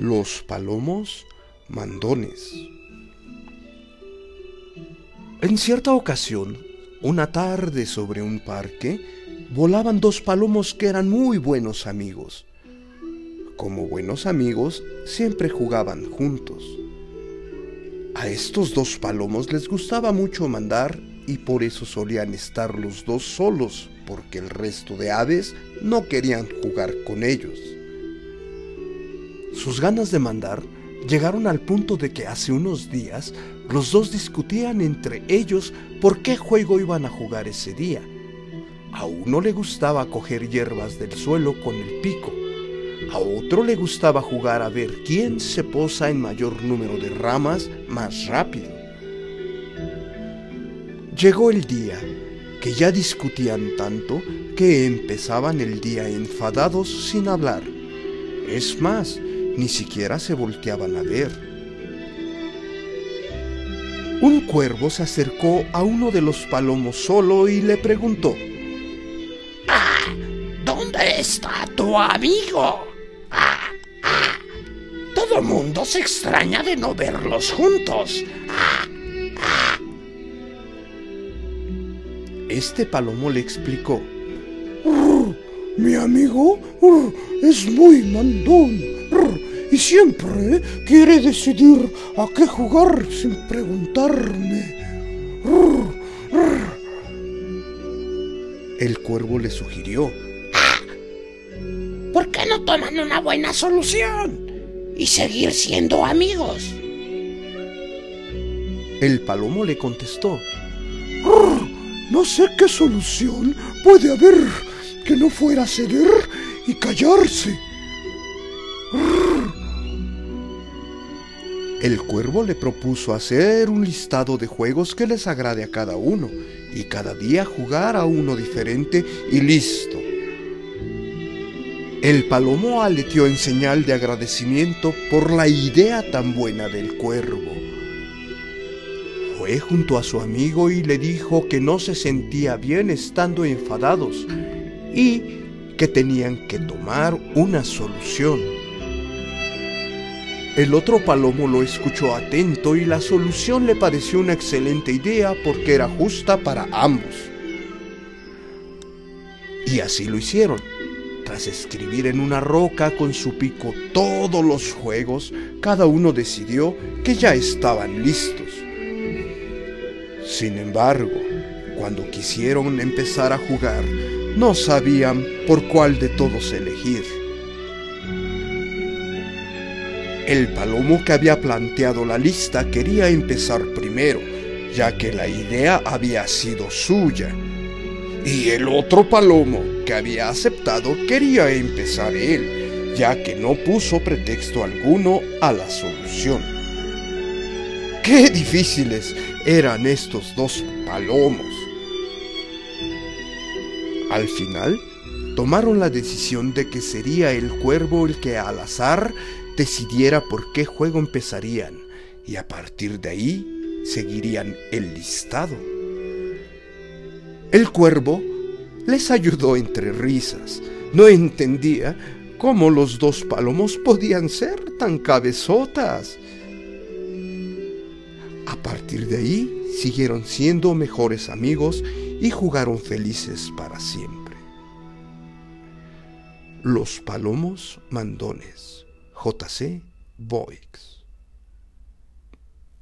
Los palomos mandones. En cierta ocasión, una tarde sobre un parque, volaban dos palomos que eran muy buenos amigos. Como buenos amigos, siempre jugaban juntos. A estos dos palomos les gustaba mucho mandar y por eso solían estar los dos solos, porque el resto de aves no querían jugar con ellos. Sus ganas de mandar llegaron al punto de que hace unos días los dos discutían entre ellos por qué juego iban a jugar ese día. A uno le gustaba coger hierbas del suelo con el pico, a otro le gustaba jugar a ver quién se posa en mayor número de ramas más rápido. Llegó el día que ya discutían tanto que empezaban el día enfadados sin hablar. Es más, ni siquiera se volteaban a ver. Un cuervo se acercó a uno de los palomos solo y le preguntó, ¡Ah! ¿Dónde está tu amigo? ¡Ah! ¡Ah! Todo mundo se extraña de no verlos juntos. ¡Ah! ¡Ah! Este palomo le explicó, Mi amigo uh, es muy mandón y siempre quiere decidir a qué jugar sin preguntarme. El cuervo le sugirió, ¿Por qué no toman una buena solución y seguir siendo amigos? el palomo le contestó, No sé qué solución puede haber que no fuera ceder y callarse. El cuervo le propuso hacer un listado de juegos que les agrade a cada uno y cada día jugar a uno diferente y listo. El palomo aleteó en señal de agradecimiento por la idea tan buena del cuervo. Fue junto a su amigo y le dijo que no se sentía bien estando enfadados y que tenían que tomar una solución. El otro palomo lo escuchó atento y la solución le pareció una excelente idea porque era justa para ambos. Y así lo hicieron. Tras escribir en una roca con su pico todos los juegos, cada uno decidió que ya estaban listos. Sin embargo, cuando quisieron empezar a jugar, no sabían por cuál de todos elegir. El palomo que había planteado la lista quería empezar primero, ya que la idea había sido suya. Y el otro palomo que había aceptado quería empezar él, ya que no puso pretexto alguno a la solución. ¡Qué difíciles eran estos dos palomos! Al final, tomaron la decisión de que sería el cuervo el que al azar decidiera por qué juego empezarían y a partir de ahí seguirían el listado. El cuervo les ayudó entre risas. No entendía cómo los dos palomos podían ser tan cabezotas. A partir de ahí siguieron siendo mejores amigos y jugaron felices para siempre. Los palomos mandones. J.C. Boix.